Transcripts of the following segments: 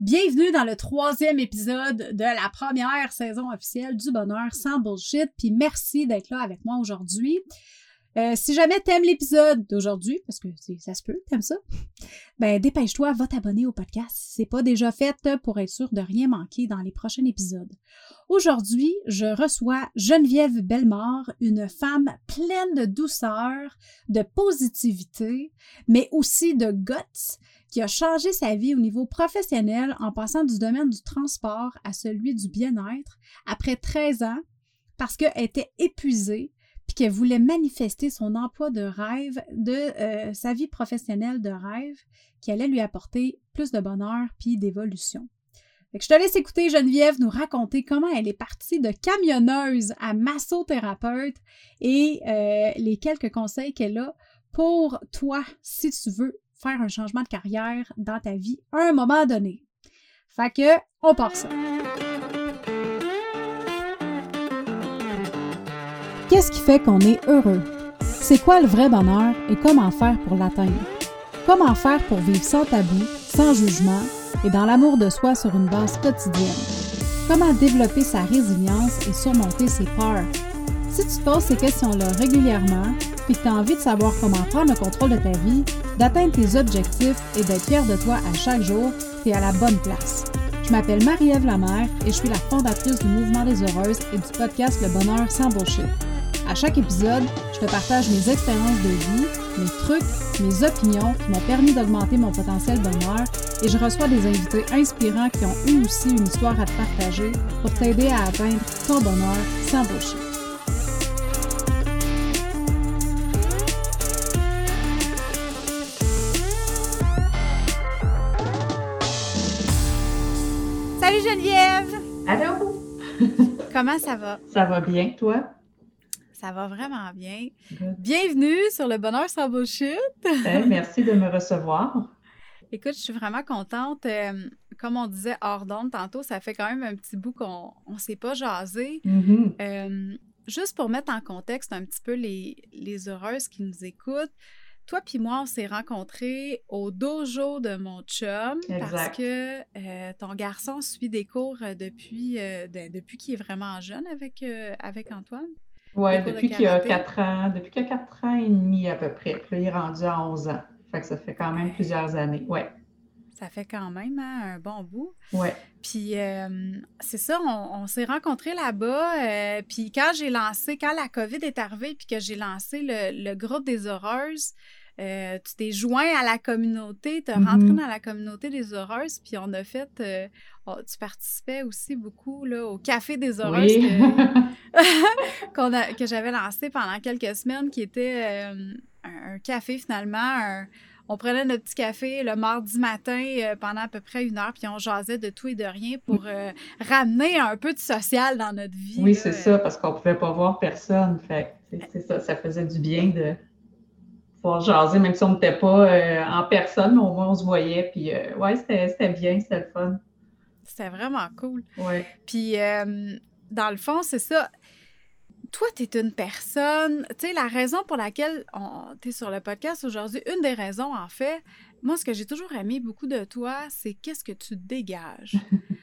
Bienvenue dans le troisième épisode de la première saison officielle du bonheur sans bullshit, puis merci d'être là avec moi aujourd'hui. Euh, si jamais t'aimes l'épisode d'aujourd'hui, parce que ça se peut, t'aimes ça, ben dépêche-toi, va t'abonner au podcast si c'est pas déjà fait pour être sûr de rien manquer dans les prochains épisodes. Aujourd'hui, je reçois Geneviève Bellemare, une femme pleine de douceur, de positivité, mais aussi de guts, qui a changé sa vie au niveau professionnel en passant du domaine du transport à celui du bien-être après 13 ans parce qu'elle était épuisée puis qu'elle voulait manifester son emploi de rêve, de euh, sa vie professionnelle de rêve, qui allait lui apporter plus de bonheur puis d'évolution. Je te laisse écouter Geneviève nous raconter comment elle est partie de camionneuse à massothérapeute et euh, les quelques conseils qu'elle a pour toi si tu veux faire un changement de carrière dans ta vie à un moment donné. Fait que, on part ça. Qu'est-ce qui fait qu'on est heureux? C'est quoi le vrai bonheur et comment faire pour l'atteindre? Comment faire pour vivre sans tabou, sans jugement et dans l'amour de soi sur une base quotidienne? Comment développer sa résilience et surmonter ses peurs? Si tu poses ces questions-là régulièrement, puis que tu as envie de savoir comment prendre le contrôle de ta vie, d'atteindre tes objectifs et d'être fier de toi à chaque jour, tu es à la bonne place. Je m'appelle Marie-Ève Lamère et je suis la fondatrice du Mouvement des Heureuses et du podcast Le Bonheur sans bullshit. À chaque épisode, je te partage mes expériences de vie, mes trucs, mes opinions qui m'ont permis d'augmenter mon potentiel bonheur et je reçois des invités inspirants qui ont eu aussi une histoire à te partager pour t'aider à atteindre ton bonheur sans bullshit. Comment ça va? Ça va bien, toi? Ça va vraiment bien. Bienvenue sur le Bonheur sans bullshit. Merci de me recevoir. Écoute, je suis vraiment contente. Euh, comme on disait hors d'onde tantôt, ça fait quand même un petit bout qu'on ne s'est pas jasé. Mm-hmm. Euh, juste pour mettre en contexte un petit peu les, les heureuses qui nous écoutent, toi puis moi, on s'est rencontrés au dojo de mon chum parce que euh, ton garçon suit des cours depuis, depuis qu'il est vraiment jeune avec, avec Antoine. Oui, depuis qu'il a quatre ans, depuis qu'il a quatre ans et demi à peu près. Puis là, il est rendu à 11 ans. Fait que ça fait quand même plusieurs années. Ouais. Ça fait quand même hein, un bon bout. Oui. Puis euh, c'est ça, on, s'est rencontrés là-bas. Euh, puis quand j'ai lancé, quand la COVID est arrivée, puis que j'ai lancé le, groupe des horreuses, euh, tu t'es joint à la communauté, tu es rentré Mm-hmm. dans la communauté des horreuses, puis on a fait. oh, tu participais aussi beaucoup là, au Café des horreuses Oui. que, qu'on a- que j'avais lancé pendant quelques semaines, qui était euh, un, un café finalement. un- on prenait notre petit café le mardi matin euh, pendant à peu près une heure, puis on jasait de tout et de rien pour euh, ramener un peu de social dans notre vie. oui, c'est ça, parce qu'on ne pouvait pas voir personne. Fait c'est- ça, ça faisait du bien de pouvoir jaser, même si on n'était pas euh, en personne, mais au moins on se voyait. Puis euh, ouais, c'était c'était bien, c'était le fun. C'était vraiment cool. Ouais. Puis, dans le fond, c'est ça. Toi, tu es une personne, tu sais, la raison pour laquelle tu es sur le podcast aujourd'hui, une des raisons, en fait, moi, ce que j'ai toujours aimé beaucoup de toi, c'est qu'est-ce que tu dégages?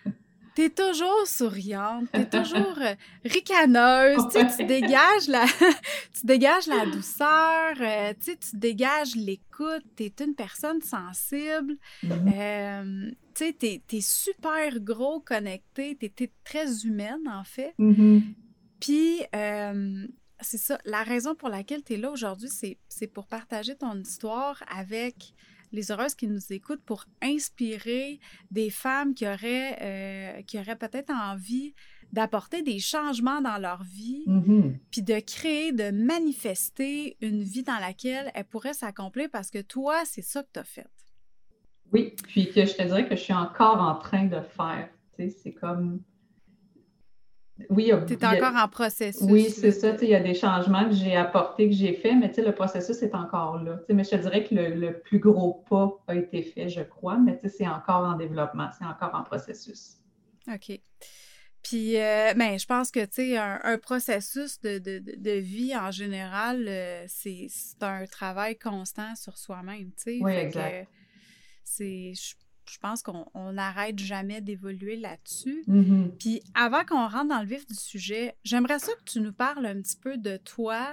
Tu es toujours souriante, tu es toujours euh, ricaneuse, tu sais, tu dégages la, tu dégages la douceur, euh, tu sais, tu dégages l'écoute, tu es une personne sensible. Euh, tu sais, t'es, t'es super gros connecté, t'es, t'es très humaine, en fait. Mhm. Puis, euh, c'est ça, la raison pour laquelle t'es là aujourd'hui, c'est, c'est pour partager ton histoire avec les heureuses qui nous écoutent, pour inspirer des femmes qui auraient, euh, qui auraient peut-être envie d'apporter des changements dans leur vie, Mhm. puis de créer, de manifester une vie dans laquelle elles pourraient s'accomplir parce que toi, c'est ça que t'as fait. Oui, puis que je te dirais que je suis encore en train de faire. Tu sais, c'est comme. Oui, Tu a- encore en processus. Oui, c'est ça. Il y a des changements que j'ai apportés, que j'ai faits, mais le processus est encore là. Mais je te dirais que le, le plus gros pas a été fait, je crois, mais c'est encore en développement, c'est encore en processus. OK. Puis, euh, ben, je pense que, tu sais, un, un processus de, de- de- vie en général, euh, c'est un travail constant sur soi-même, tu sais. Oui, exact. C'est, je, je pense qu'on n'arrête jamais d'évoluer là-dessus. Mhm. Puis avant qu'on rentre dans le vif du sujet, j'aimerais ça que tu nous parles un petit peu de toi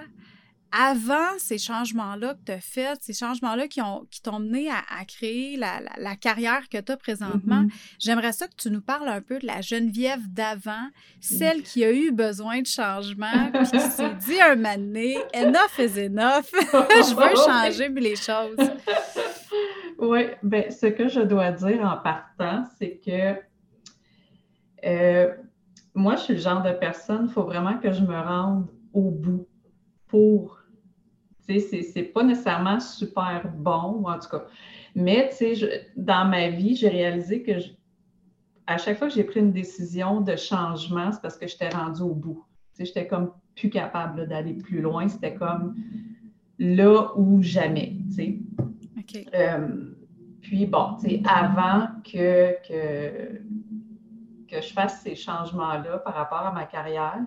avant ces changements-là que tu as faits, ces changements-là qui, ont, qui t'ont mené à, créer la, la, carrière que tu as présentement, Mhm. j'aimerais ça que tu nous parles un peu de la Geneviève d'avant, celle qui a eu besoin de changement, puis qui s'est dit un donné, enough is enough, je veux changer les choses. Oui, ben, ce que je dois dire en partant, c'est que euh, moi, je suis le genre de personne, il faut vraiment que je me rende au bout pour. Tu sais, c'est pas nécessairement super bon, en tout cas. Mais, tu sais, dans ma vie, j'ai réalisé que à chaque fois que j'ai pris une décision de changement, c'est parce que j'étais rendue au bout. Tu sais, j'étais comme plus capable d'aller plus loin. C'était comme là ou jamais, tu sais. Euh, puis bon, avant que, que, que je fasse ces changements-là par rapport à ma carrière,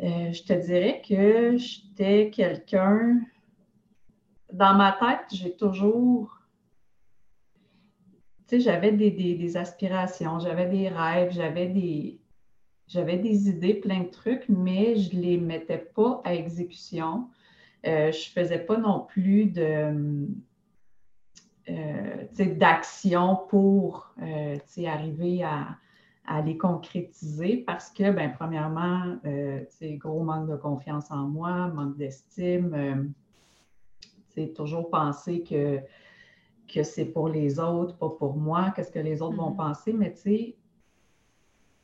euh, je te dirais que j'étais quelqu'un. Dans ma tête, j'ai toujours. Tu sais, j'avais des, des, aspirations, j'avais des rêves, j'avais des, j'avais des idées, plein de trucs, mais je ne les mettais pas à exécution. Euh, je ne faisais pas non plus de, d'action pour euh, arriver à, à, les concrétiser parce que, ben, premièrement, euh, gros manque de confiance en moi, manque d'estime, c'est toujours penser que, que c'est pour les autres, pas pour moi, qu'est-ce que les autres vont Mm-hmm. penser, mais tu sais,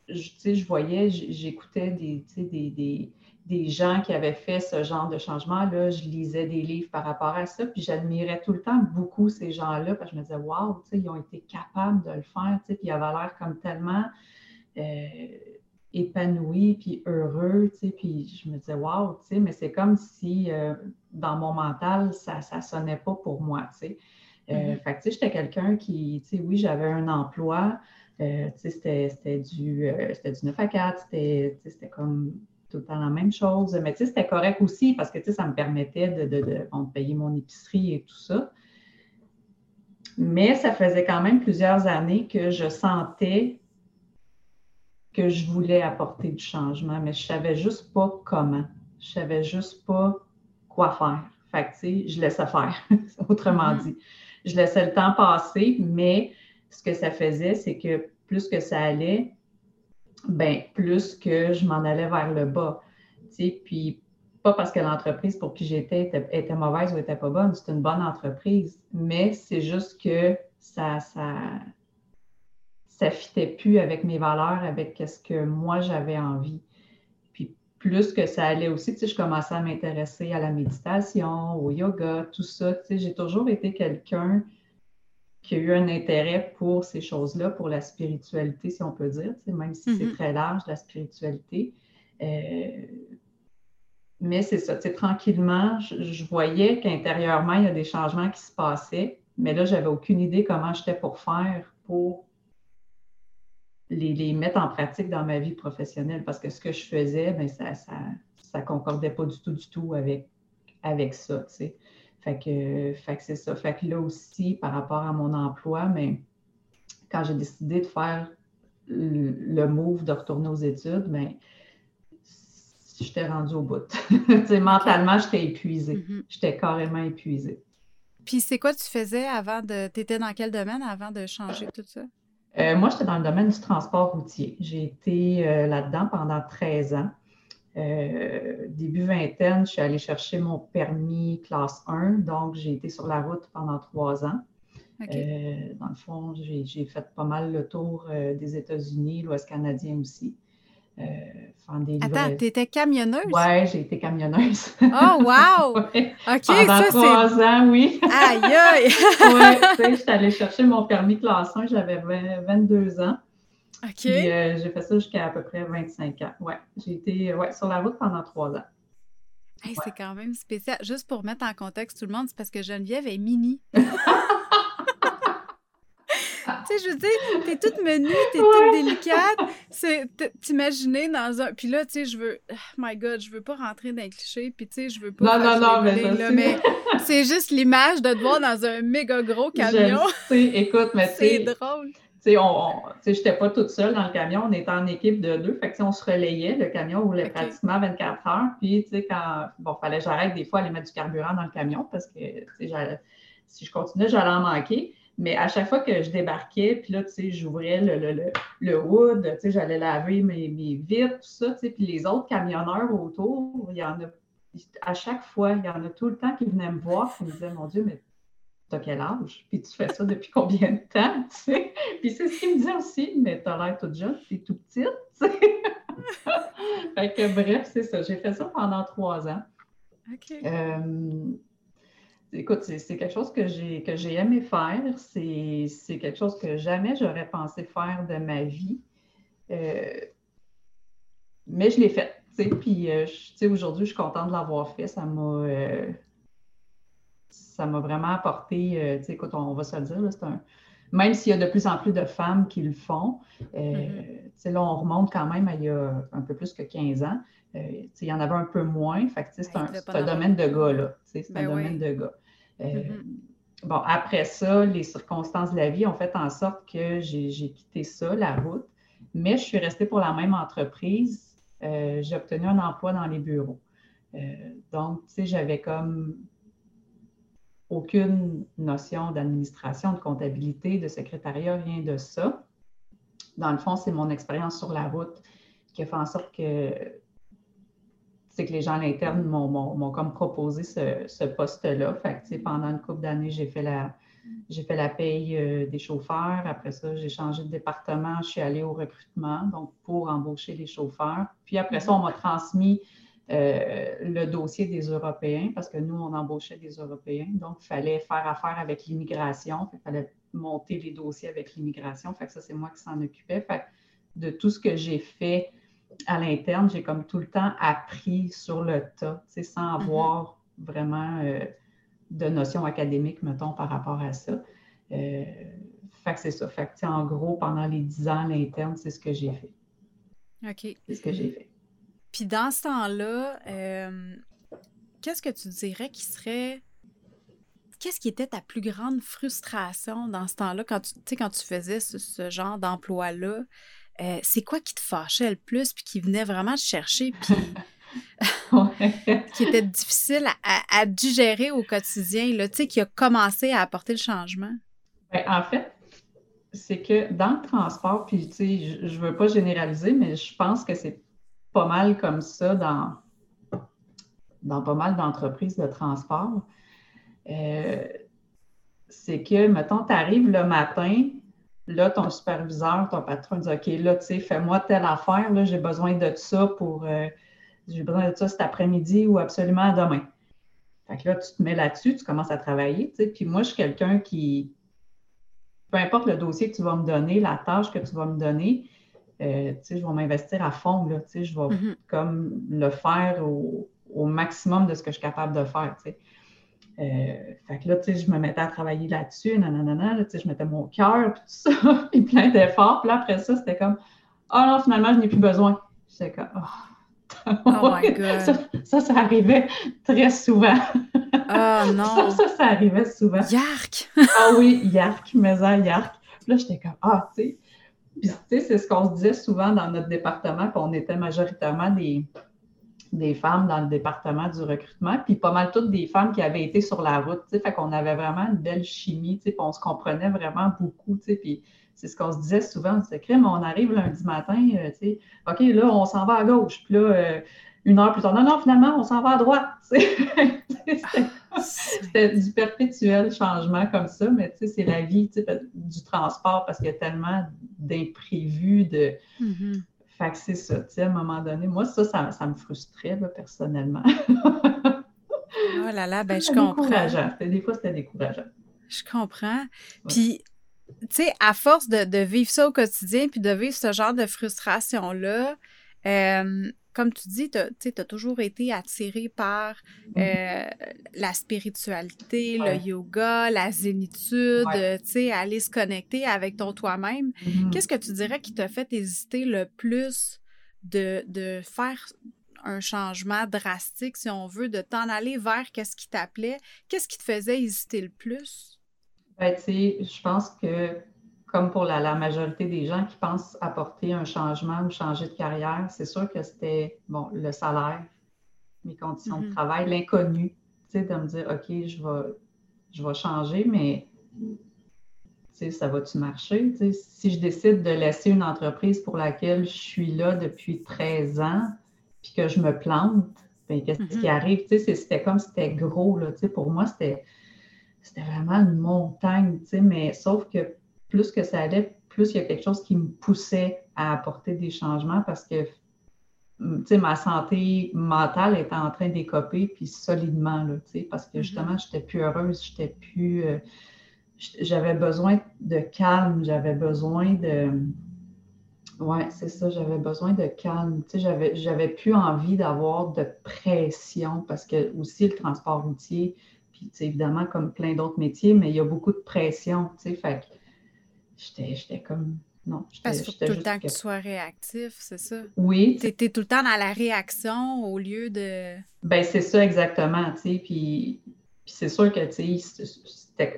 je, je voyais, j'écoutais des, des, des, des, gens qui avaient fait ce genre de changement-là. Je lisais des livres par rapport à ça, puis j'admirais tout le temps beaucoup ces gens-là, parce que je me disais, waouh, ils ont été capables de le faire, puis ils avaient l'air comme tellement euh, épanouis, puis heureux, puis je me disais, waouh, mais c'est comme si euh, dans mon mental, ça ne sonnait pas pour moi, tu sais. Euh, Mm-hmm. Fait que, j'étais quelqu'un qui, tu sais, oui, j'avais un emploi, euh, c'était du, du 9 à 4, c'était comme tout le temps la même chose. Mais c'était correct aussi parce que ça me permettait de, de, de bon, payer mon épicerie et tout ça. Mais ça faisait quand même plusieurs années que je sentais que je voulais apporter du changement, mais je ne savais juste pas comment. Je ne savais juste pas quoi faire. Fait que, tu sais, je laissais faire, autrement Mm-hmm. dit. Je laissais le temps passer, mais ce que ça faisait, c'est que plus que ça allait, ben plus que je m'en allais vers le bas. Puis pas parce que l'entreprise pour qui j'étais était, était, mauvaise ou était pas bonne, c'est une bonne entreprise, mais c'est juste que ça ça ça fitait plus avec mes valeurs, avec ce que moi j'avais envie. Puis plus que ça allait aussi, tu sais, je commençais à m'intéresser à la méditation, au yoga, tout ça. Tu sais, j'ai toujours été quelqu'un qui a eu un intérêt pour ces choses-là, pour la spiritualité, si on peut dire, même si c'est très large, la spiritualité. Euh, mais c'est ça, tranquillement, je, je voyais qu'intérieurement, il y a des changements qui se passaient, mais là, j'avais aucune idée comment j'étais pour faire pour les, les, mettre en pratique dans ma vie professionnelle, parce que ce que je faisais, bien, ça ne ça, ça concordait pas du tout, du tout avec, avec ça, tu sais. Fait que, fait que c'est ça. Fait que là aussi, par rapport à mon emploi, mais quand j'ai décidé de faire le, le move de retourner aux études, bien, j'étais rendue au bout. mentalement, j'étais épuisée. Mm -hmm. J'étais carrément épuisée. Puis c'est quoi tu faisais avant de. Tu étais dans quel domaine avant de changer tout ça? Euh, moi, j'étais dans le domaine du transport routier. J'ai été euh, là-dedans pendant 13 ans. Euh, début vingtaine, je suis allée chercher mon permis classe 1, donc j'ai été sur la route pendant trois ans. Okay. Euh, dans le fond, j'ai fait pas mal le tour euh, des États-Unis, l'Ouest canadien aussi. Des Attends, tu étais camionneuse? Oui, j'ai été camionneuse. Oh, wow! ouais. OK, Pendant ça, trois ans, oui. Aïe, aïe! oui, tu sais, j'étais allée chercher mon permis classe 1, j'avais 22 ans. OK. Euh, j'ai fait ça jusqu'à à peu près 25 ans. Ouais, j'ai été ouais, sur la route pendant trois ans. Hey, ouais. C'est quand même spécial. Juste pour mettre en contexte tout le monde, c'est parce que Geneviève est mini. tu sais, je veux dire, t'es toute menue, t'es toute délicate. C'est, t'imaginer dans un... Puis là, tu sais, je veux... Oh my God, je veux pas rentrer dans les clichés, puis tu sais, je veux pas... Non, non, non, mais là, mais c'est juste l'image de te voir dans un méga gros camion. Je sais, écoute, mais C'est drôle sais, on, j'étais pas toute seule dans le camion, on était en équipe de deux, fait que on se relayait, le camion roulait pratiquement 24 heures, puis tu sais, quand, bon, fallait que j'arrête des fois à aller mettre du carburant dans le camion parce que, si je continuais, j'allais en manquer, mais à chaque fois que je débarquais, puis là, tu sais, j'ouvrais le, le, le, le, hood, tu sais, j'allais laver mes, mes vitres, tout ça, tu sais, puis les autres camionneurs autour, il y en a, à chaque fois, il y en a tout le temps qui venaient me voir, qui me disaient, mon Dieu, mais t'as quel âge? Puis tu fais ça depuis combien de temps? Tu sais? Puis c'est ce qu'il me disait aussi, mais t'as l'air toute jeune, t'es tout petite. Tu sais? fait que bref, c'est ça. J'ai fait ça pendant trois ans. Euh, écoute, c'est quelque chose que j'ai que j'ai aimé faire. C'est quelque chose que jamais j'aurais pensé faire de ma vie. Euh, mais je l'ai fait. Puis euh, aujourd'hui, je suis contente de l'avoir fait. Ça m'a ça m'a vraiment apporté, euh, tu sais, écoute, on, va se le dire, un... même s'il y a de plus en plus de femmes qui le font, euh, mm-hmm. tu sais, là, on remonte quand même à il y a un peu plus que 15 ans. Euh, tu sais, il y en avait un peu moins. Fait que, c'est un, un domaine de gars, là. C'est un domaine de gars. Mm-hmm. Bon, après ça, les circonstances de la vie ont fait en sorte que j'ai quitté ça, la route, mais je suis restée pour la même entreprise. j'ai obtenu un emploi dans les bureaux. donc, tu sais, j'avais comme aucune notion d'administration, de comptabilité, de secrétariat, rien de ça. Dans le fond, c'est mon expérience sur la route qui a fait en sorte que c'est que les gens à l'interne m'ont comme proposé ce, poste-là. Fait que, pendant une couple d'années, j'ai fait la j'ai fait la paye euh, des chauffeurs. Après ça, j'ai changé de département. Je suis allée au recrutement, donc pour embaucher les chauffeurs. Puis après ça, on m'a transmis euh, le dossier des Européens, parce que nous, on embauchait des Européens. Donc, il fallait faire affaire avec l'immigration. Il fallait monter les dossiers avec l'immigration. Fait que ça, c'est moi qui s'en occupais. Fait de tout ce que j'ai fait à l'interne, j'ai comme tout le temps appris sur le tas, sans mm-hmm. avoir vraiment euh, de notions académiques, mettons, par rapport à ça. Euh, fait que c'est ça. Fait que, en gros, pendant les dix ans à l'interne, c'est ce que j'ai fait. OK. C'est ce que j'ai fait. Puis dans ce temps-là, euh, qu'est-ce que tu dirais qui serait. Qu'est-ce qui était ta plus grande frustration dans ce temps-là, quand tu, quand tu faisais ce, genre d'emploi-là? Euh, c'est quoi qui te fâchait le plus, puis qui venait vraiment te chercher, puis qui était difficile à, digérer au quotidien, là, tu sais, qui a commencé à apporter le changement? Ben, en fait, c'est que dans le transport, puis tu sais, je ne veux pas généraliser, mais je pense que c'est pas mal comme ça dans, dans pas mal d'entreprises de transport. Euh, c'est que, mettons, tu arrives le matin, là, ton superviseur, ton patron dit OK, là, tu sais, fais-moi telle affaire, là, j'ai besoin de ça pour. Euh, j'ai besoin de ça cet après-midi ou absolument demain. Fait que là, tu te mets là-dessus, tu commences à travailler, tu sais. Puis moi, je suis quelqu'un qui. Peu importe le dossier que tu vas me donner, la tâche que tu vas me donner, euh, je vais m'investir à fond, là, je vais mm-hmm. comme le faire au, maximum de ce que je suis capable de faire. Euh, fait que là, je me mettais à travailler là-dessus, nanana, là, je mettais mon cœur, tout ça, puis plein d'efforts. Puis là, après ça, c'était comme, oh non, finalement, je n'ai plus besoin. J'étais comme, oh. oh my God. Ça, ça, arrivait très souvent. Oh non. ça, ça, arrivait souvent. Yark. ah oui, yark, mais ça, yark. Puis là, j'étais comme, ah, tu sais, puis, tu sais, c'est ce qu'on se disait souvent dans notre département, qu'on était majoritairement des, des femmes dans le département du recrutement, puis pas mal toutes des femmes qui avaient été sur la route, tu sais, fait qu'on avait vraiment une belle chimie, tu sais, puis on se comprenait vraiment beaucoup, tu sais, puis c'est ce qu'on se disait souvent, c'est crime, on arrive lundi matin, euh, tu sais, OK, là, on s'en va à gauche, puis là, euh, une heure plus tard, non, non, finalement, on s'en va à droite, C'était du perpétuel changement comme ça, mais tu sais, c'est la vie du transport parce qu'il y a tellement d'imprévus, de. Fait que c'est ça, tu sais, à un moment donné. Moi, ça, ça, me frustrait, personnellement. oh là là, ben je comprends. Des fois, c'était décourageant. Je comprends. Puis, tu sais, à force de, vivre ça au quotidien, puis de vivre ce genre de frustration-là, euh, comme tu dis, tu as, toujours été attiré par mm. euh, la spiritualité, le yoga, la zénitude, tu sais, aller se connecter avec ton toi-même. Mm-hmm. Qu'est-ce que tu dirais qui t'a fait hésiter le plus de, de faire un changement drastique, si on veut, de t'en aller vers qu'est-ce qui t'appelait? Qu'est-ce qui te faisait hésiter le plus? Ben, tu sais, je pense que comme pour la, majorité des gens qui pensent apporter un changement ou changer de carrière, c'est sûr que c'était bon, le salaire, mes conditions de mm-hmm. travail, l'inconnu, tu sais, de me dire, OK, je vais, je vais changer, mais ça va-tu marcher? si je décide de laisser une entreprise pour laquelle je suis là depuis 13 ans, puis que je me plante, ben, qu'est-ce qui mm-hmm. arrive? C'était comme c'était gros. Là, pour moi, c'était vraiment une montagne, mais sauf que plus que ça allait, plus il y a quelque chose qui me poussait à apporter des changements parce que ma santé mentale était en train d'écoper, puis solidement, là, parce que mm-hmm. justement, je n'étais plus heureuse, j'étais plus. Euh, j'avais besoin de calme, j'avais besoin de. Oui, c'est ça, j'avais besoin de calme. J'avais, j'avais plus envie d'avoir de pression parce que aussi le transport routier, puis évidemment comme plein d'autres métiers, mais il y a beaucoup de pression. Fait j'étais comme. Non, Parce qu'il faut tout le temps que tu sois réactif, c'est ça? Oui. Tu étais tout le temps dans la réaction au lieu de. Ben c'est ça exactement, tu sais. Puis, c'est sûr que, tu sais,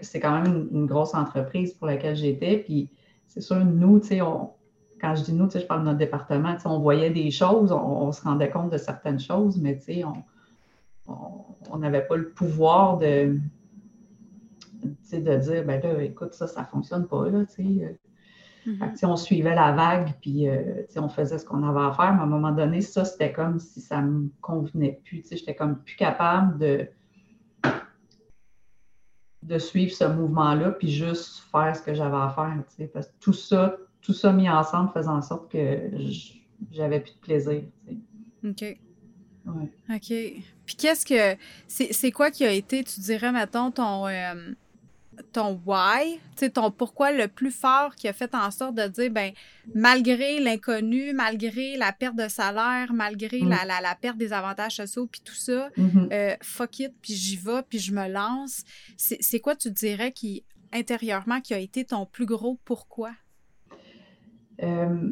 c'est quand même une, grosse entreprise pour laquelle j'étais. Puis c'est sûr, nous, tu sais, quand je dis nous, tu sais, je parle de notre département, tu sais, on voyait des choses, on, se rendait compte de certaines choses, mais tu sais, on n'avait pas le pouvoir de, de dire, ben là, écoute, ça, ça ne fonctionne pas, là, tu sais. Mm-hmm. on suivait la vague, puis euh, on faisait ce qu'on avait à faire, mais à un moment donné, ça, c'était comme si ça ne me convenait plus. J'étais comme plus capable de, de suivre ce mouvement-là, puis juste faire ce que j'avais à faire. Parce que tout ça, tout ça mis ensemble faisait en sorte que j'avais plus de plaisir. OK. OK. Puis qu'est-ce que. C'est quoi qui a été, tu dirais, mettons, ton. Euh, ton why, ton pourquoi le plus fort qui a fait en sorte de dire, ben, malgré l'inconnu, malgré la perte de salaire, malgré mm. la, la, perte des avantages sociaux, puis tout ça, mm-hmm. euh, fuck it, puis j'y vais, puis je me lance. C'est quoi, tu dirais, qui, intérieurement, qui a été ton plus gros pourquoi? Euh,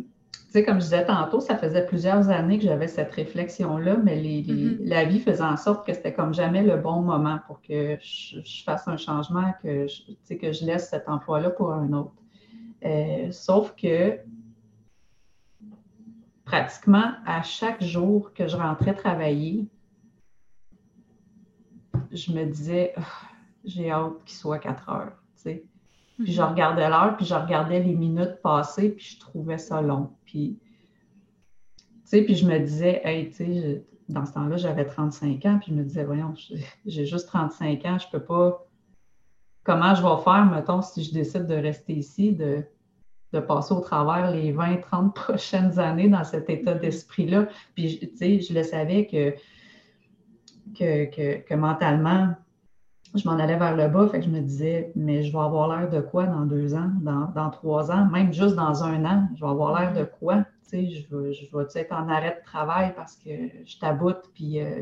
comme je disais tantôt, ça faisait plusieurs années que j'avais cette réflexion-là, mais mm-hmm. la vie faisait en sorte que c'était comme jamais le bon moment pour que je, fasse un changement, que je, que je laisse cet emploi-là pour un autre. Euh, sauf que pratiquement à chaque jour que je rentrais travailler, je me disais, ah, j'ai hâte qu'il soit 4 heures. Puis je mhm. regardais l'heure, puis je regardais les minutes passées, puis je trouvais ça long. Puis, tu sais, puis je me disais, hey, tu sais, dans ce temps-là, j'avais 35 ans, puis je me disais, voyons, j'ai juste 35 ans, je peux pas. Comment je vais faire, mettons, si je décide de rester ici, de, de passer au travers les 20, 30 prochaines années dans cet état d'esprit-là? Puis, tu sais, je le savais que, que, que, que mentalement, je m'en allais vers le bas, fait que je me disais, mais je vais avoir l'air de quoi dans deux ans, dans, trois ans, même juste dans un an, je vais avoir l'air de quoi? Tu sais, je vais, je vais être en arrêt de travail parce que je taboute, puis euh,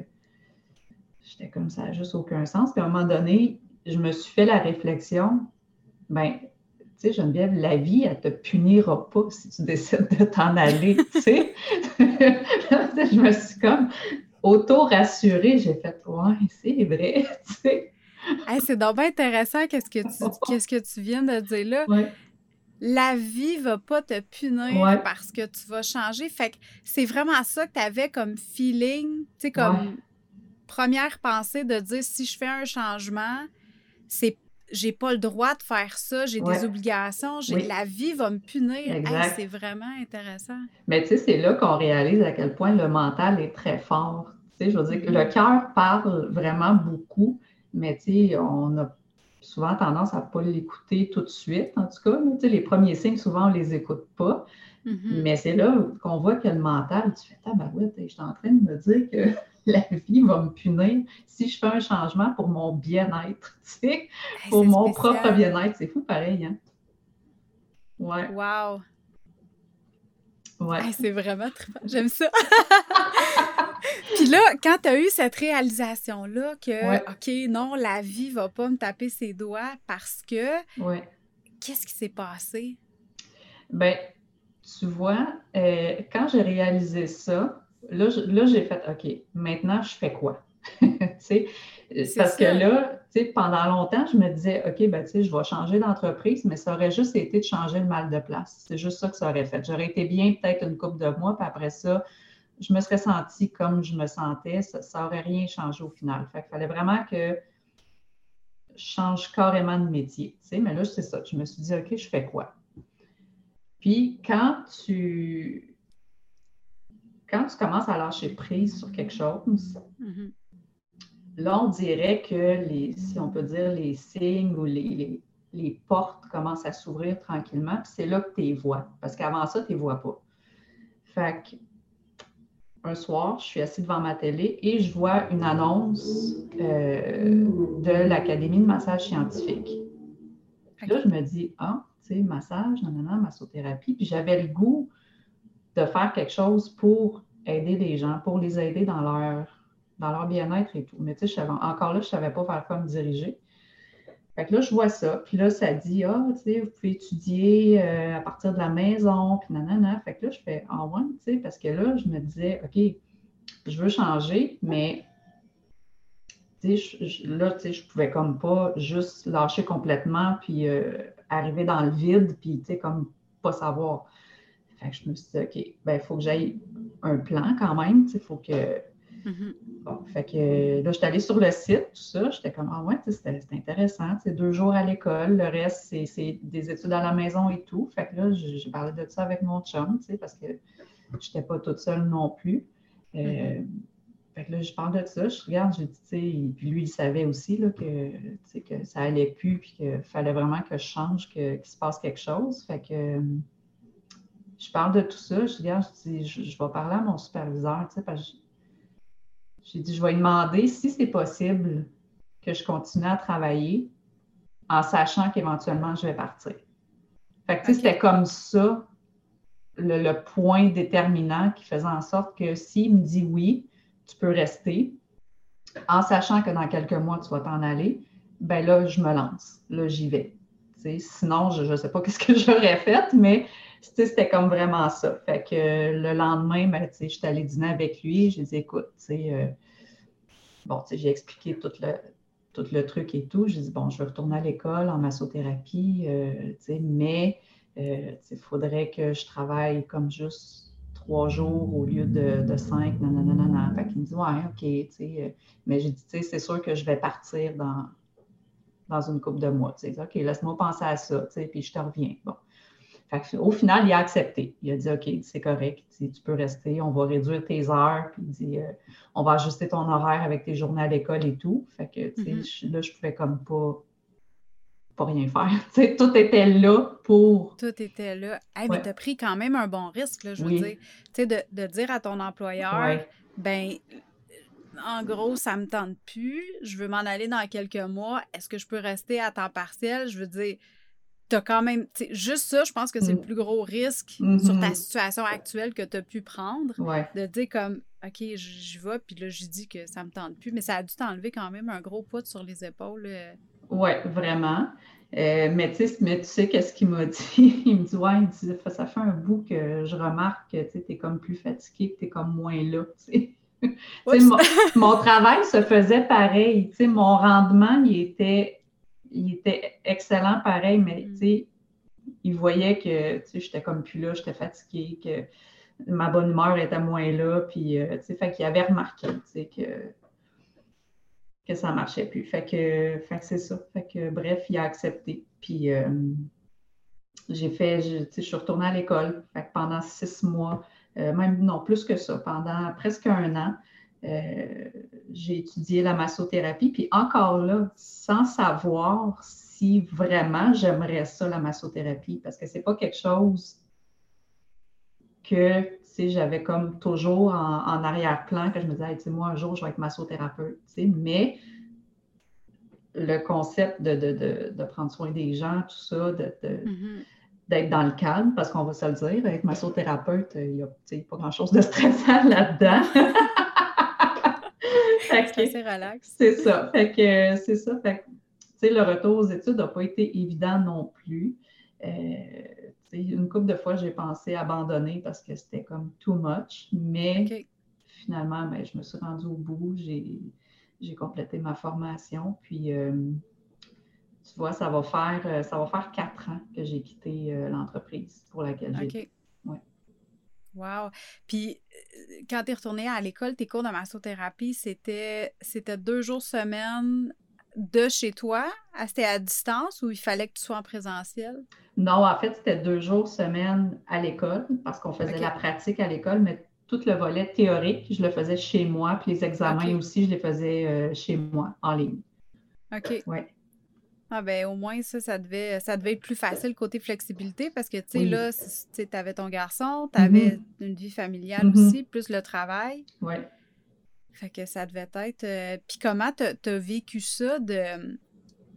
j'étais comme ça, juste aucun sens. Puis à un moment donné, je me suis fait la réflexion, ben, tu sais, Geneviève, la vie, elle te punira pas si tu décides de t'en aller, tu sais. je me suis comme auto-rassurée, j'ai fait, ouais, c'est vrai, tu sais c'est donc bien intéressant qu'est-ce que tu qu'est-ce que tu viens de dire là. La vie va pas te punir parce que tu vas changer. Fait que c'est vraiment ça que tu avais comme feeling, tu sais, comme première pensée de dire si je fais un changement, c'est j'ai pas le droit de faire ça, j'ai des obligations, la vie va me punir. c'est vraiment intéressant. Mais tu sais, c'est là qu'on réalise à quel point le mental est très fort. Tu sais, je veux dire, que le mm-hmm. cœur parle vraiment beaucoup, mais on a souvent tendance à ne pas l'écouter tout de suite, en tout cas. les premiers signes, souvent, on ne les écoute pas. Mm-hmm. Mais c'est là qu'on voit que le mental, tu fais tabarouette, je suis en train de me dire que la vie va me punir si je fais un changement pour mon bien-être, tu sais, pour mon propre bien-être. C'est fou pareil, hein? Ouais. Wow! Ouais. c'est vraiment très J'aime ça. Puis là, quand tu as eu cette réalisation-là que, OK, non, la vie va pas me taper ses doigts parce que. Ouais. Qu'est-ce qui s'est passé? Ben, tu vois, euh, quand j'ai réalisé ça, là, j'ai fait OK, maintenant, je fais quoi? parce que là, pendant longtemps, je me disais, OK, ben, je vais changer d'entreprise, mais ça aurait juste été de changer le mal de place. C'est juste ça que ça aurait fait. J'aurais été bien peut-être une couple de mois, puis après ça, je me serais sentie comme je me sentais. Ça n'aurait rien changé au final. Fait qu'il fallait vraiment que je change carrément de métier. Mais là, c'est ça. Je me suis dit, OK, je fais quoi? Puis quand tu quand tu commences à lâcher prise sur quelque chose, mm-hmm. là, on dirait que les, si on peut dire, les signes ou les, portes commencent à s'ouvrir tranquillement, puis c'est là que tu les vois. Parce qu'avant ça, tu ne les vois pas. Fait que, un soir, je suis assise devant ma télé et je vois une annonce euh, de l'Académie de massage scientifique. Là, je me dis, ah, tu sais, massage, nanana, massothérapie. Puis j'avais le goût de faire quelque chose pour aider les gens, pour les aider dans leur, dans leur bien-être et tout. Mais tu sais, encore là, je ne savais pas faire comme diriger. Fait que là, je vois ça. Puis là, ça dit, ah, tu sais, vous pouvez étudier euh, à partir de la maison, puis nanana. Fait que là, je fais, ah ouais, tu sais, parce que là, je me disais, OK, je veux changer, mais tu sais, là, tu sais, je pouvais comme pas juste lâcher complètement, puis euh, arriver dans le vide, puis tu sais, comme pas savoir. Fait que je me suis dit, OK, ben, il faut que j'aille un plan quand même, tu sais, il faut que Mm-hmm. Bon, fait que là, j'étais allée sur le site, tout ça. J'étais comme, ah ouais, c'était intéressant. C'est deux jours à l'école. Le reste, c'est des études à la maison et tout. Fait que là, j'ai parlé de ça avec mon chum, tu sais, parce que je n'étais pas toute seule non plus. Euh, mm-hmm. Fait que là, je parle de ça, je regarde, je dis, tu sais, puis lui, il savait aussi là, que, que ça allait plus, puis qu'il fallait vraiment que je change, qu'il se passe quelque chose. Fait que je parle de tout ça, je regarde, je dis, je, je vais parler à mon superviseur, tu sais, parce que j'ai dit, je vais lui demander si c'est possible que je continue à travailler en sachant qu'éventuellement, je vais partir. Fait que, c'était comme ça le, point déterminant qui faisait en sorte que s'il me dit oui, tu peux rester, en sachant que dans quelques mois, tu vas t'en aller, ben là, je me lance. Là, j'y vais. sinon, je ne sais pas ce que j'aurais fait, mais c'était comme vraiment ça. Fait que le lendemain, ben, je suis allée dîner avec lui. J'ai dit, écoute, euh, bon, j'ai expliqué tout le, tout le truc et tout. J'ai dit, bon, je vais retourner à l'école en massothérapie, euh, mais euh, il faudrait que je travaille comme juste trois jours au lieu de, cinq, nanana. Fait qu'il me dit, ouais, OK, mais j'ai dit, c'est sûr que je vais partir dans, dans une couple de mois. OK, laisse-moi penser à ça, puis je te reviens. Au final, il a accepté. Il a dit OK, c'est correct, tu peux rester, on va réduire tes heures, puis il dit euh, on va ajuster ton horaire avec tes journées à l'école et tout. Fait que mm-hmm. là, je pouvais comme pas, pas rien faire. tout était là pour. Tout était là. Mais tu as pris quand même un bon risque, là, je veux dire. De, de dire à ton employeur, ben en gros, ça me tente plus, je veux m'en aller dans quelques mois, est-ce que je peux rester à temps partiel? Je veux dire, tu as quand même, juste ça, je pense que c'est le mm. plus gros risque sur ta mm-hmm. situation actuelle que tu as pu prendre. De dire comme, OK, j'y vais, puis là, je dis que ça me tente plus, mais ça a dû t'enlever quand même un gros poids sur les épaules. Euh. Oui, vraiment. Euh, mais, tu sais, qu'est-ce qu'il m'a dit? il me dit, ouais, ça fait un bout que je remarque que tu es comme plus fatigué, que tu es comme moins là. mon, mon, travail se faisait pareil. Mon rendement, il était il était excellent pareil, mais mm. tu sais, il voyait que tu sais, j'étais comme plus là, j'étais fatiguée, que ma bonne humeur était moins là, puis euh, tu sais, fait qu'il avait remarqué, tu sais, que, que ça marchait plus. Fait que, fait que c'est ça. Fait que bref, il a accepté. Puis euh, j'ai fait, tu sais, je suis retournée à l'école. Fait que pendant six mois, euh, même non, plus que ça, pendant presque un an, euh, j'ai étudié la massothérapie, puis encore là, sans savoir si vraiment j'aimerais ça, la massothérapie, parce que c'est pas quelque chose que j'avais comme toujours en, arrière-plan, que je me disais, moi, un jour, je vais être massothérapeute, mais le concept de, prendre soin des gens, tout ça, de, mm-hmm. d'être dans le calme, parce qu'on va se le dire, avec massothérapeute, il n'y a pas grand-chose de stressant là-dedans. c'est relax. C'est ça. Fait que c'est ça. Fait le retour aux études n'a pas été évident non plus. Euh, une couple de fois, j'ai pensé abandonner parce que c'était comme too much, mais finalement, ben, je me suis rendue au bout. J'ai complété ma formation. Puis, euh, tu vois, ça va faire euh, ça va faire quatre ans que j'ai quitté l'entreprise pour laquelle j'ai. Ouais. Wow. Puis, quand tu es retournée à l'école, tes cours de massothérapie, c'était deux jours semaine de chez toi? C'était à distance ou il fallait que tu sois en présentiel? Non, en fait, c'était deux jours semaine à l'école parce qu'on faisait la pratique à l'école, mais tout le volet théorique, je le faisais chez moi, puis les examens aussi, je les faisais euh, chez moi, en ligne. OK. Oui. Ah ben au moins ça, ça devait, ça devait être plus facile côté flexibilité parce que tu sais, là, tu avais ton garçon, tu avais mm-hmm. une vie familiale mm-hmm. aussi, plus le travail. Oui. Fait que ça devait être. Euh, puis comment tu as vécu ça de.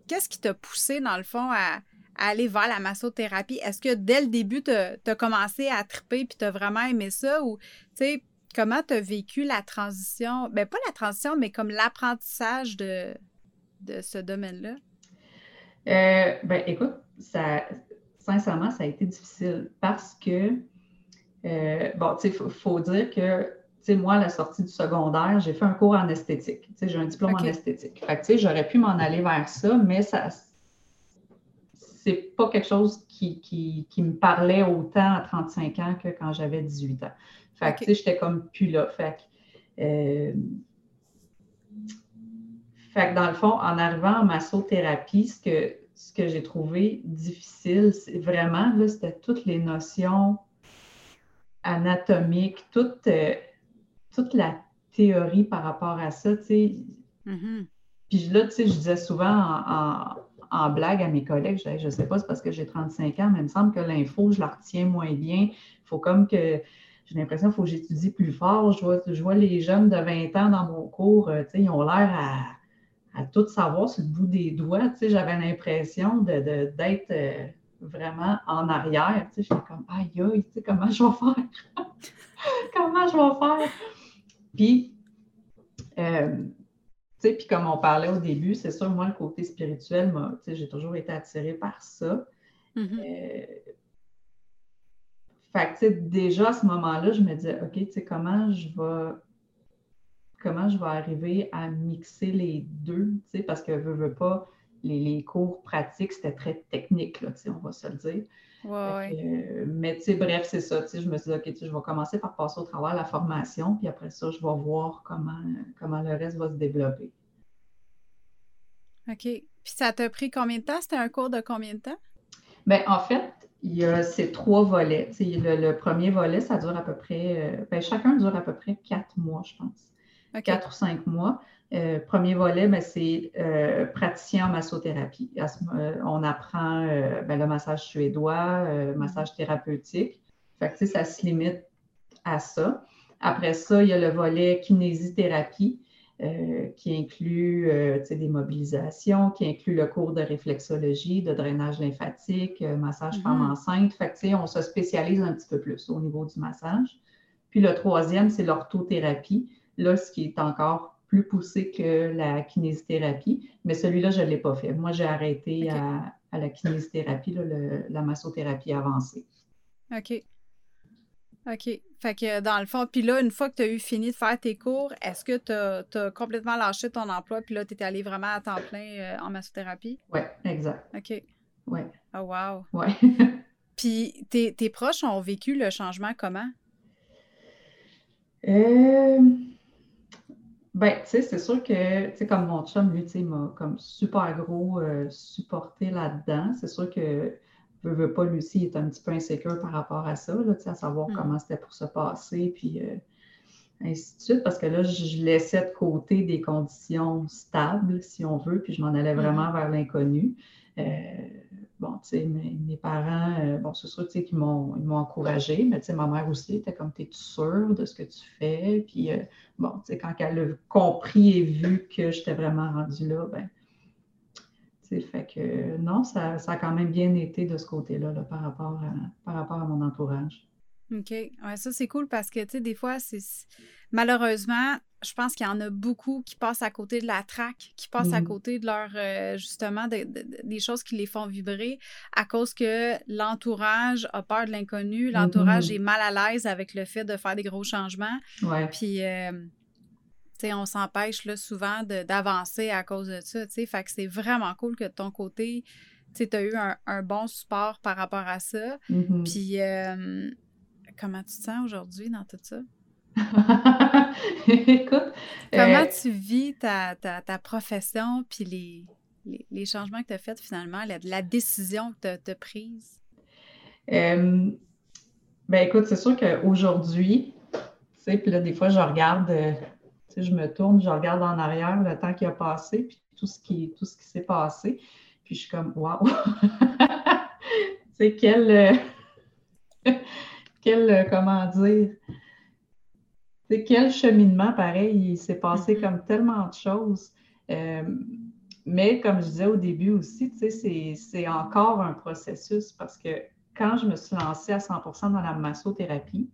Qu'est-ce qui t'a poussé, dans le fond, à, aller vers la massothérapie? Est-ce que dès le début, tu as, commencé à triper puis tu as vraiment aimé ça? Ou, tu sais, comment tu as vécu la transition? Ben, pas la transition, mais comme l'apprentissage de, de ce domaine-là? Euh, ben, écoute, ça, sincèrement, ça a été difficile parce que, euh, bon, tu sais, il faut, dire que moi, à la sortie du secondaire, j'ai fait un cours en esthétique. j'ai un diplôme en esthétique. Fait j'aurais pu m'en aller vers ça, mais ça c'est pas quelque chose qui, me parlait autant à 35 ans que quand j'avais 18 ans. Fait que, j'étais comme plus là. Fait euh, fait que dans le fond, en arrivant en massothérapie, ce que, ce que j'ai trouvé difficile, c'est vraiment, là, c'était toutes les notions anatomiques, toutes, euh, toute la théorie par rapport à ça, tu sais. Mm-hmm. Puis là, tu sais, je disais souvent en, blague à mes collègues, je ne sais pas, c'est parce que j'ai 35 ans, mais il me semble que l'info, je la retiens moins bien. Il faut comme que, j'ai l'impression qu'il faut que j'étudie plus fort. Je vois, je vois les jeunes de 20 ans dans mon cours, euh, tu sais, ils ont l'air à, tout savoir sur le bout des doigts. Tu sais, j'avais l'impression d'être de, euh, vraiment en arrière. Tu sais, j'étais comme, aïe, aïe, tu sais, comment je vais faire? comment je vais faire? Puis, euh, tu sais, puis comme on parlait au début, c'est sûr, moi, le côté spirituel, j'ai toujours été attirée par ça. Mm-hmm. Euh, fait que, tu sais, déjà à ce moment-là, je me disais, OK, tu sais, comment je vais comment je vais arriver à mixer les deux, tu sais, parce que veux, veux pas, les, les cours pratiques, c'était très technique, là, tu sais, on va se le dire. Euh, mais tu sais, bref, c'est ça. Je me suis dit, OK, je vais commencer par passer au travers la formation, puis après ça, je vais voir comment, comment le reste va se développer. OK. Puis ça t'a pris combien de temps? C'était un cours de combien de temps? Bien, en fait, il y a ces trois volets. Le, le, premier volet, ça dure à peu près, euh, ben, chacun dure à peu près quatre mois, je pense. Quatre ou cinq mois. Euh, premier volet, ben, c'est euh, praticien en massothérapie. Euh, on apprend ben, le massage suédois, massage thérapeutique. Fait que, ça se limite à ça. Après ça, il y a le volet kinésithérapie qui inclut des mobilisations, qui inclut le cours de réflexologie, de drainage lymphatique, massage femme mm-hmm. enceinte. Fait que, on se spécialise un petit peu plus au niveau du massage. Puis le troisième, c'est l'orthothérapie. Là, ce qui est encore plus poussé que la kinésithérapie, mais celui-là, je ne l'ai pas fait. Moi, j'ai arrêté à, la kinésithérapie, la massothérapie avancée. OK. OK. Fait que dans le fond, puis là, une fois que tu as eu fini de faire tes cours, est-ce que tu as, complètement lâché ton emploi, puis là, tu es allé vraiment à temps plein euh, en massothérapie? Oui, exact. OK. Oui. Oh, wow. Oui. puis tes, tes, proches ont vécu le changement comment? Euh ben, tu sais, c'est sûr que, tu sais, comme mon chum, lui, tu sais, m'a comme super gros euh, supporté là-dedans. C'est sûr que, veut, veut pas, Lucie, il est un petit peu insécure par rapport à ça, là, tu sais, à savoir mm. comment c'était pour se passer, puis euh, ainsi de suite, parce que là, je laissais de côté des conditions stables, si on veut, puis je m'en allais mm-hmm. vraiment vers l'inconnu. Euh, bon, tu sais, mes, parents, euh, bon, c'est sûr, tu sais, qu'ils m'ont, encouragé, mais tu sais, ma mère aussi était comme, t'es-tu sûre de ce que tu fais? Puis, euh, bon, tu sais, quand elle a compris et vu que j'étais vraiment rendue là, ben, tu fait que non, ça, a quand même bien été de ce côté-là par, rapport à, par rapport à mon entourage. OK. Ouais, ça, c'est cool parce que, tu sais, des fois, c'est. Malheureusement, je pense qu'il y en a beaucoup qui passent à côté de la traque, qui passent à mmh. côté de leur, euh, justement, des choses qui les font vibrer à cause que l'entourage a peur de l'inconnu, l'entourage mmh. est mal à l'aise avec le fait de faire des gros changements. Ouais. Puis, euh, tu sais, on s'empêche là, souvent d'avancer à cause de ça, tu sais. Fait que c'est vraiment cool que de ton côté, tu as eu un, bon support par rapport à ça. Mmh Puis, euh, comment tu te sens aujourd'hui dans tout ça? Écoute. Comment euh, tu vis ta, ta, profession puis les, les, changements que tu as faits finalement, la, décision que tu as, prise? Euh, ben écoute, c'est sûr qu'aujourd'hui, tu sais, puis là, des fois, je regarde, euh, tu sais, je me tourne, je regarde en arrière le temps qui a passé, puis tout ce qui, tout ce qui s'est passé, puis je suis comme, waouh! tu sais, quel, quel, comment dire, c'est quel cheminement, pareil, il s'est passé mm-hmm. comme tellement de choses. Euh, mais comme je disais au début aussi, c'est encore un processus parce que quand je me suis lancée à 100% dans la massothérapie,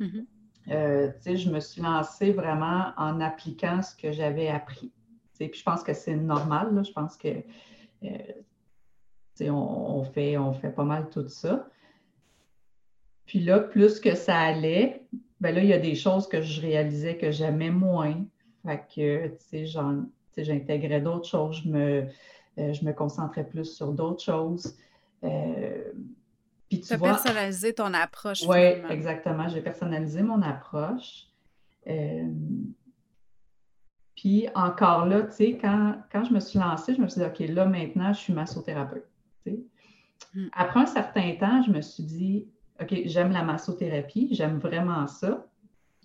mm-hmm. euh, je me suis lancée vraiment en appliquant ce que j'avais appris. Puis je pense que c'est normal, je pense que euh, on, fait, on fait pas mal tout ça. Puis là, plus que ça allait, ben là, il y a des choses que je réalisais que j'aimais moins. Fait que, tu sais, j'intégrais d'autres choses, je me, euh, je me concentrais plus sur d'autres choses. Euh, puis tu as personnalisé ton approche. Oui, exactement. J'ai personnalisé mon approche. Euh, puis encore là, tu sais, quand, quand, je me suis lancée, je me suis dit, OK, là, maintenant, je suis massothérapeute. Hmm. Après un certain temps, je me suis dit, OK, j'aime la massothérapie, j'aime vraiment ça,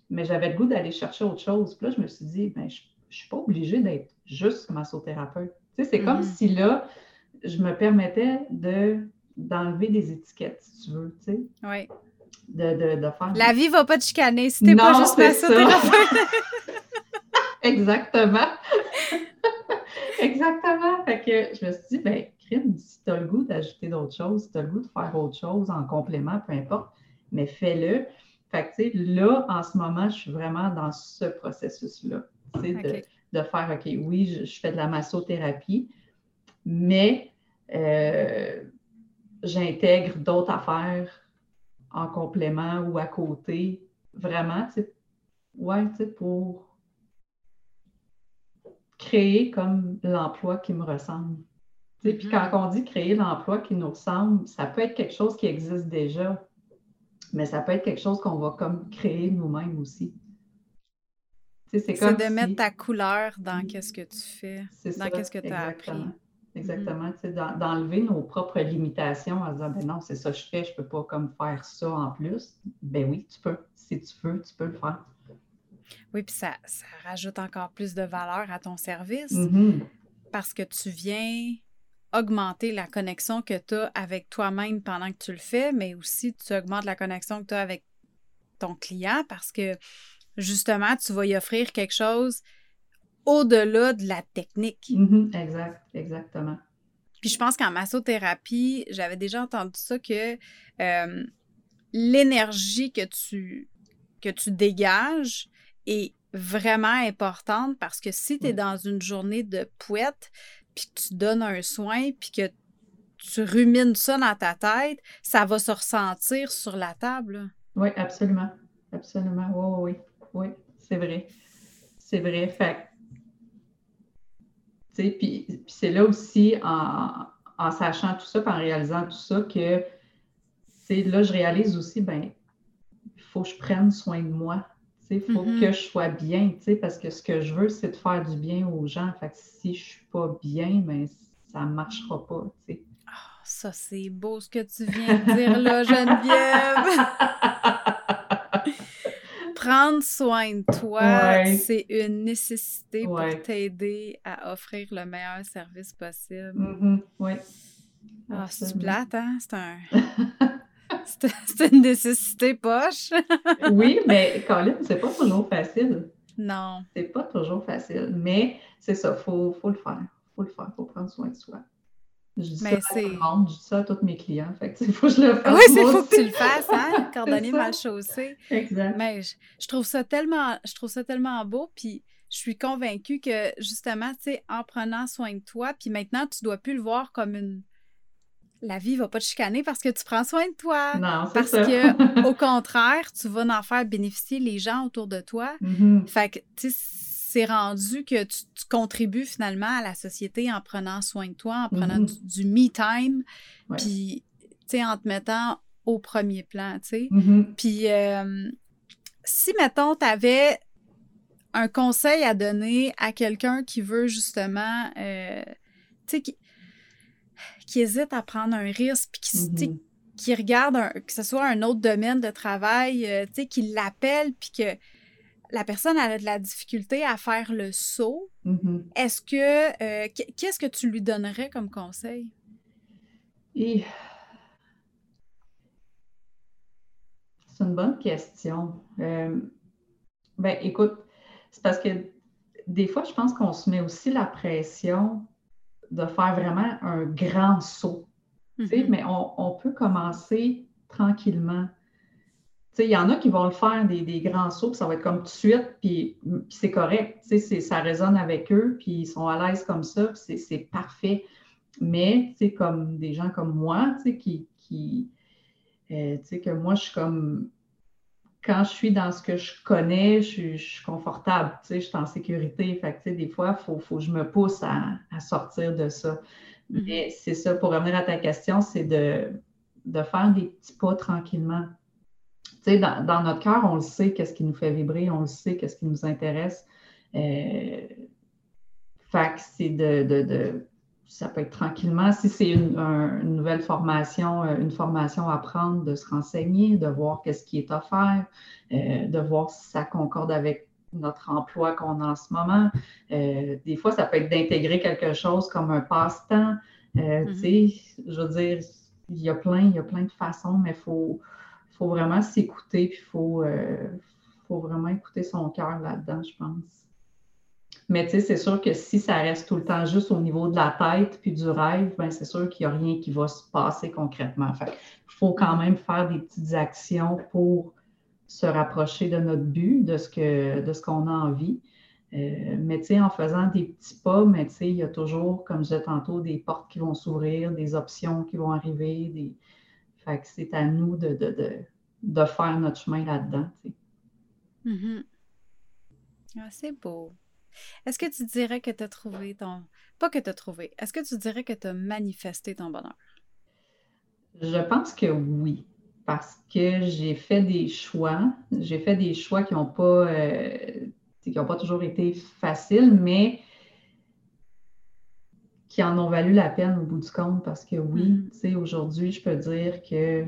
mais j'avais le goût d'aller chercher autre chose. Puis là, je me suis dit, ben, je ne suis pas obligée d'être juste massothérapeute. Tu sais, c'est comme mm-hmm. si là, je me permettais de, d'enlever des étiquettes, si tu veux, tu sais. Oui. De, de, de, faire... La vie ne va pas te chicaner si tu n'es pas juste massothérapeute. Exactement. Exactement. Fait que je me suis dit, ben, si tu as le goût d'ajouter d'autres choses, si tu as le goût de faire autre chose en complément, peu importe, mais fais-le. Fait que, là, en ce moment, je suis vraiment dans ce processus-là. De, de, faire, OK, oui, je, fais de la massothérapie, mais euh, j'intègre d'autres affaires en complément ou à côté, vraiment, tu sais, ouais, tu sais, pour créer comme l'emploi qui me ressemble. Puis quand on dit créer l'emploi qui nous ressemble, ça peut être quelque chose qui existe déjà, mais ça peut être quelque chose qu'on va comme créer nous-mêmes aussi. C'est de mettre ta couleur dans qu'est-ce que tu fais, dans qu'est-ce que tu as appris. Exactement. Mm-hmm. D'enlever nos propres limitations en disant, ben non, c'est ça que je fais, je ne peux pas comme faire ça en plus. Ben oui, tu peux. Si tu veux, tu peux le faire. Oui, puis ça, ça rajoute encore plus de valeur à ton service mm-hmm. parce que tu viens augmenter la connexion que tu as avec toi-même pendant que tu le fais, mais aussi tu augmentes la connexion que tu as avec ton client parce que justement, tu vas y offrir quelque chose au-delà de la technique. Mm-hmm. exact, exactement. Puis je pense qu'en massothérapie, j'avais déjà entendu ça que euh, l'énergie que tu, que tu dégages est vraiment importante parce que si tu es dans une journée de pouette, puis que tu donnes un soin, puis que tu rumines ça dans ta tête, ça va se ressentir sur la table. Oui, absolument. Absolument. Oui, oui, oui. C'est vrai. C'est vrai. Fait puis, c'est là aussi, en, sachant tout ça, en réalisant tout ça, que, là, je réalise aussi, ben, il faut que je prenne soin de moi. Il faut mm-hmm. que je sois bien, parce que ce que je veux, c'est de faire du bien aux gens. Fait que si je ne suis pas bien, ben, ça ne marchera pas. Oh, ça, c'est beau ce que tu viens de dire là, Geneviève. Prendre soin de toi, c'est une nécessité pour t'aider à offrir le meilleur service possible. Mm-hmm. Oui. Ah, c'est plate, hein? C'est un. C'est une nécessité poche. oui, mais Colin, c'est pas toujours facile. Non. C'est pas toujours facile, mais c'est ça, il faut, faut, le faire. Il faut le faire, il faut prendre soin de soi. Je dis ça à tout le monde, je dis ça à tous mes clients. Fait que, il faut que je le fasse. Oui, il faut que tu le fasses, hein? Cordonnier mal chaussé. Exact. Mais je, trouve ça tellement, je trouve ça tellement beau. Puis je suis convaincue que justement, tu sais, en prenant soin de toi, puis maintenant, tu dois plus le voir comme une. La vie va pas te chicaner parce que tu prends soin de toi. Non, Parce ça. que, au contraire, tu vas en faire bénéficier les gens autour de toi. Mhm. Fait que, tu sais, c'est rendu que tu, tu contribues finalement à la société en prenant soin de toi, en prenant Mhm. du, du me time, Ouais. puis, tu sais, en te mettant au premier plan, tu sais. Mhm. Puis, euh, si, mettons, tu avais un conseil à donner à quelqu'un qui veut justement, euh, tu sais, qui, qui hésite à prendre un risque, puis qui, Mhm. un- que ce soit un autre domaine de travail, euh, qui l'appelle, puis que la personne elle a de la difficulté à faire le saut, Mhm. est-ce que, euh, qu- qu'est-ce que tu lui donnerais comme conseil? Et... C'est une bonne question. Euh, ben, écoute, c'est parce que des fois, je pense qu'on se met aussi la pression de faire vraiment un grand saut. Mhm. Mais on, on peut commencer tranquillement. Il y en a qui vont le faire des, des grands sauts, puis ça va être comme tout de suite, puis, c'est correct. Ça résonne avec eux, puis ils sont à l'aise comme ça, puis c'est- parfait. Mais, comme des gens comme moi, qui, qui euh, tu sais, que moi, je suis comme, quand je suis dans ce que je connais, je, suis- je suis confortable, tu sais, je suis en sécurité. Fait que, tu sais, des fois, il faut, faut que je me pousse à, à sortir de ça. Mhm. Mais c'est ça, pour revenir à ta question, c'est de, de faire des petits pas tranquillement. Tu sais, dans, dans notre cœur, on le sait, qu'est-ce qui nous fait vibrer, on le sait, qu'est-ce qui nous intéresse. Euh, fait que c'est de, de- de- ça peut être tranquillement. Si c'est une, un- une nouvelle formation, euh, une formation à prendre, de se renseigner, de voir qu'est-ce qui est offert, euh, de voir si ça concorde avec notre emploi qu'on a en ce moment. Euh, des fois, ça peut être d'intégrer quelque chose comme un passe-temps. Euh, Mhm. Tu sais, je veux dire, il y a plein, il y a plein de façons, mais il faut, faut vraiment s'écouter, puis il faut, faut vraiment écouter son cœur là-dedans, je pense. Mais tu sais, c'est sûr que si ça reste tout le temps juste au niveau de la tête puis du rêve, ben c'est sûr qu'il n'y a rien qui va se passer concrètement. Fait il faut quand même faire des petites actions pour se rapprocher de notre but, de ce que de ce qu'on a envie. Euh, mais tu sais, en faisant des petits pas, mais tu sais, il y a toujours, comme je disais tantôt, des portes qui vont s'ouvrir, des options qui vont arriver. Des... Fait que c'est à nous de, de, de, de faire notre chemin là-dedans. Mhm. Ah, c'est beau. Est-ce que tu dirais que tu as trouvé ton... Pas que tu as trouvé. Est-ce que tu dirais que tu as manifesté ton bonheur? Je pense que oui, parce que j'ai fait des choix. J'ai fait des choix qui n'ont pas, euh, qui n'ont pas toujours été faciles, mais qui en ont valu la peine au bout du compte. Parce que oui, Mhm. tu sais, aujourd'hui, je peux dire que.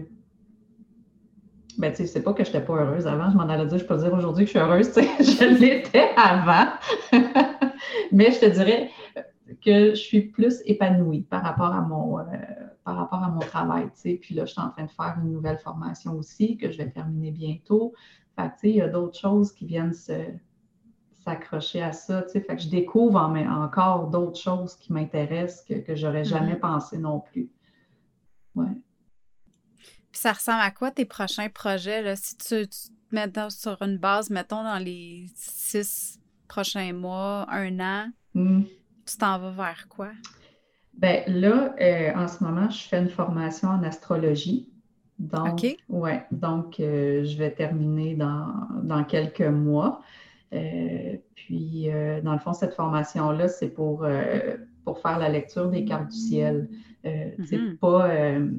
Ben, tu sais, c'est pas que je n'étais pas heureuse avant, je m'en allais dire, je peux dire aujourd'hui que je suis heureuse, tu sais, je l'étais avant. Mais je te dirais que je suis plus épanouie par rapport à mon, euh, par rapport à mon travail, tu sais. Puis là, je suis en train de faire une nouvelle formation aussi que je vais terminer bientôt. Fait que, tu sais, il y a d'autres choses qui viennent se, s'accrocher à ça, tu sais. Fait que je découvre en encore d'autres choses qui m'intéressent que, que j'aurais jamais Mhm. pensé non plus. Ouais. Puis ça ressemble à quoi tes prochains projets? Là? Si tu, tu te mets dans- sur une base, mettons, dans les six prochains mois, un an, Hmm. tu t'en vas vers quoi? Ben là, euh, en ce moment, je fais une formation en astrologie. Donc, OK. ouais, donc euh, je vais terminer dans, dans quelques mois. Euh, puis, dans le fond, cette formation-là, c'est pour, pour faire la lecture des cartes du ciel. Euh, Mhm. pas, euh,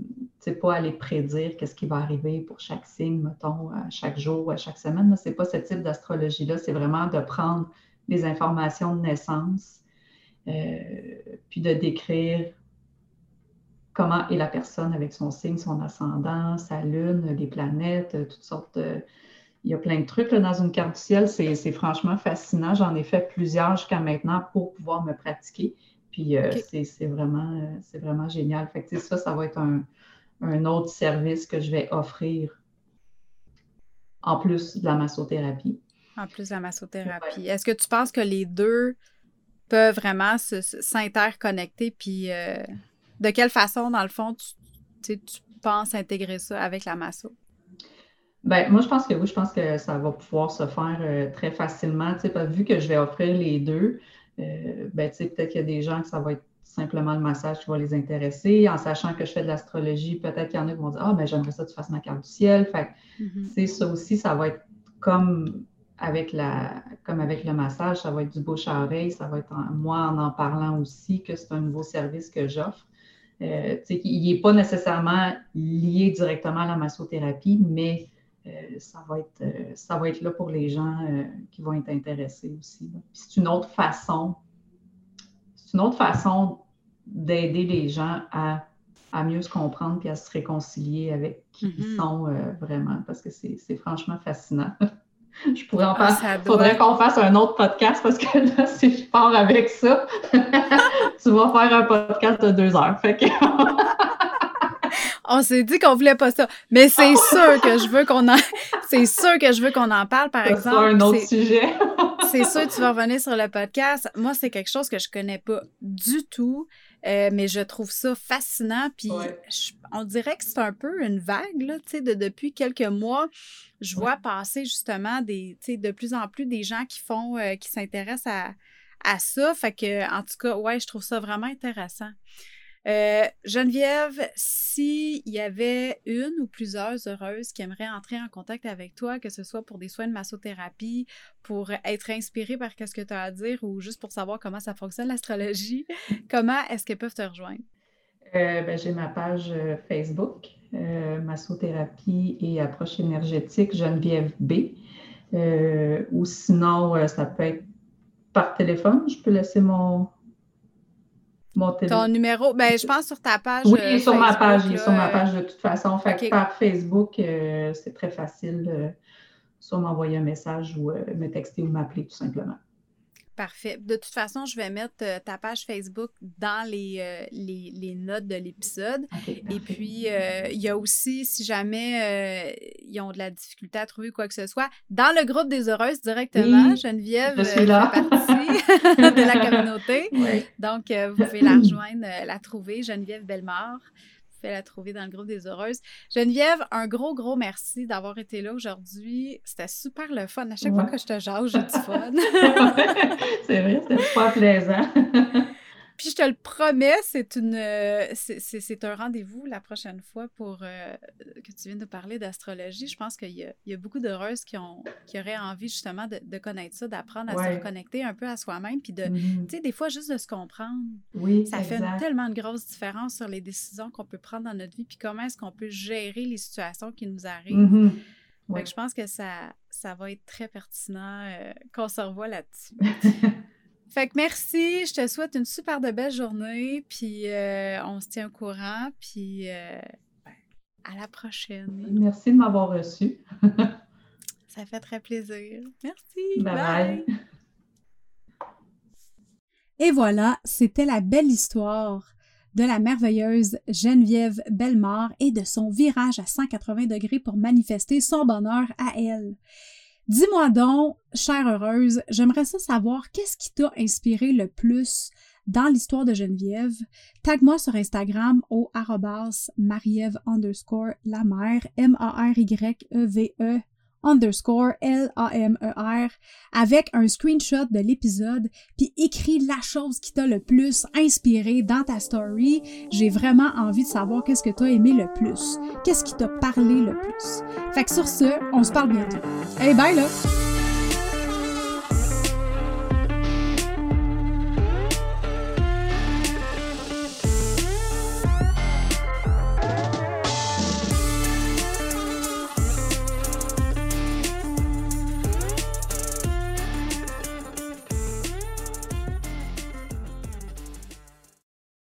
pas aller prédire qu'est-ce qui va arriver pour chaque signe, mettons, à chaque jour ou à chaque semaine. Ce n'est pas ce type d'astrologie-là. C'est vraiment de prendre les informations de naissance, euh, puis de décrire comment est la personne avec son signe, son ascendant, sa lune, les planètes, euh, toutes sortes de... Il y a plein de trucs là, dans une carte du ciel. C'est franchement fascinant. J'en ai fait plusieurs jusqu'à maintenant pour pouvoir me pratiquer. Puis euh, c'est vraiment, euh, vraiment génial. Fait que, ça, ça va être un, un autre service que je vais offrir en plus de la massothérapie. En plus de la massothérapie. Est-ce que tu penses que les deux peuvent vraiment s'interconnecter? Puis euh, de quelle façon, dans le fond, tu, tu penses intégrer ça avec la masso? Ben, moi, je pense que oui, je pense que ça va pouvoir se faire euh, très facilement. vu que je vais offrir les deux, euh, ben, peut-être qu'il y a des gens que ça va être simplement le massage qui va les intéresser. En sachant que je fais de l'astrologie, peut-être qu'il y en a qui vont dire Ah, ben, j'aimerais ça que tu fasses ma carte du ciel. Fait mm-hmm. ça aussi, ça va être comme avec, la, comme avec le massage, ça va être du bouche à oreille, ça va être moi en en parlant aussi que c'est un nouveau service que j'offre. Euh, il n'est pas nécessairement lié directement à la massothérapie, mais ça, va être, euh, ça va être là pour les gens euh, qui vont être intéressés aussi. C'est une autre façon, c'est une autre façon d'aider les gens à, mieux se comprendre et à se réconcilier avec qui ils mm-hmm. sont vraiment, parce que c'est franchement fascinant. je pourrais en ah. Il faudrait qu'on fasse un autre podcast parce que là, si je pars avec ça, tu vas faire un podcast de deux heures. Fait que... on s'est dit qu'on voulait pas ça. Mais c'est sûr que je veux qu'on en, c'est sûr que je veux qu'on en parle, par exemple. C'est un autre sujet. c'est sûr que tu vas revenir sur le podcast. Moi, c'est quelque chose que je connais pas du tout. Euh, mais je trouve ça fascinant. Puis on dirait que c'est un peu une vague, là, tu sais, de, depuis quelques mois. Je vois passer justement des, tu sais, de plus en plus des gens qui font, euh, qui s'intéressent à, à ça. Fait que, en tout cas, ouais, je trouve ça vraiment intéressant. Euh, Geneviève, s'il y avait une ou plusieurs heureuses qui aimeraient entrer en contact avec toi, que ce soit pour des soins de massothérapie, pour être inspirées par ce que tu as à dire ou juste pour savoir comment ça fonctionne l'astrologie, comment est-ce qu'elles peuvent te rejoindre? Euh, ben, j'ai ma page euh, Facebook, Massothérapie et approche énergétique Geneviève B. ou sinon, ça peut être par téléphone. Je peux laisser mon, ton numéro, ben, je pense sur ta page. Oui, il est sur ma page. Il est sur ma page de toute façon. Fait par Facebook, euh, c'est très facile de soit m'envoyer un message ou euh, me texter ou m'appeler tout simplement. Parfait. De toute façon, je vais mettre euh, ta page Facebook dans les, euh, les, notes de l'épisode. Et puis, euh, il y a aussi, si jamais ils ont de la difficulté à trouver quoi que ce soit, dans le groupe des heureuses directement, Geneviève je fait partie de la communauté. Donc, vous pouvez la rejoindre, la trouver, Geneviève Bellemare fait la trouver dans le groupe des heureuses. Geneviève, un gros, gros merci d'avoir été là aujourd'hui. C'était super le fun. À chaque fois que je te jase, j'ai du fun. c'est vrai, c'était super plaisant. Puis je te le promets, c'est une euh, c'est un rendez-vous la prochaine fois pour euh, que tu viennes de parler d'astrologie. Je pense qu'il y, y, a beaucoup d'heureuses qui, ont, qui auraient envie justement de, de connaître ça, d'apprendre à se reconnecter un peu à soi-même, puis de, mm-hmm. tu sais, des fois juste de se comprendre. Oui, ça fait tellement de grosses différences sur les décisions qu'on peut prendre dans notre vie, puis comment est-ce qu'on peut gérer les situations qui nous arrivent. Mm-hmm. je pense que ça, ça va être très pertinent euh, qu'on se revoie là-dessus. Fait que merci, je te souhaite une super de belle journée, puis euh, on se tient au courant, puis euh, ben, à la prochaine. Merci de m'avoir reçu. Ça fait très plaisir. Merci. Bye bye. Et voilà, c'était la belle histoire de la merveilleuse Geneviève Bellemare et de son virage à 180 degrés pour manifester son bonheur à elle. Dis-moi donc, chère heureuse, j'aimerais ça savoir qu'est-ce qui t'a inspiré le plus dans l'histoire de Geneviève? Tag-moi sur Instagram au arrobas mariève underscore la mère, M-A-R-Y-E-V-E underscore L-A-M-E-R avec un screenshot de l'épisode puis écris la chose qui t'a le plus inspiré dans ta story. J'ai vraiment envie de savoir qu'est-ce que t'as aimé le plus. Qu'est-ce qui t'a parlé le plus. Fait que sur ce, on se parle bientôt. Hey, bye là!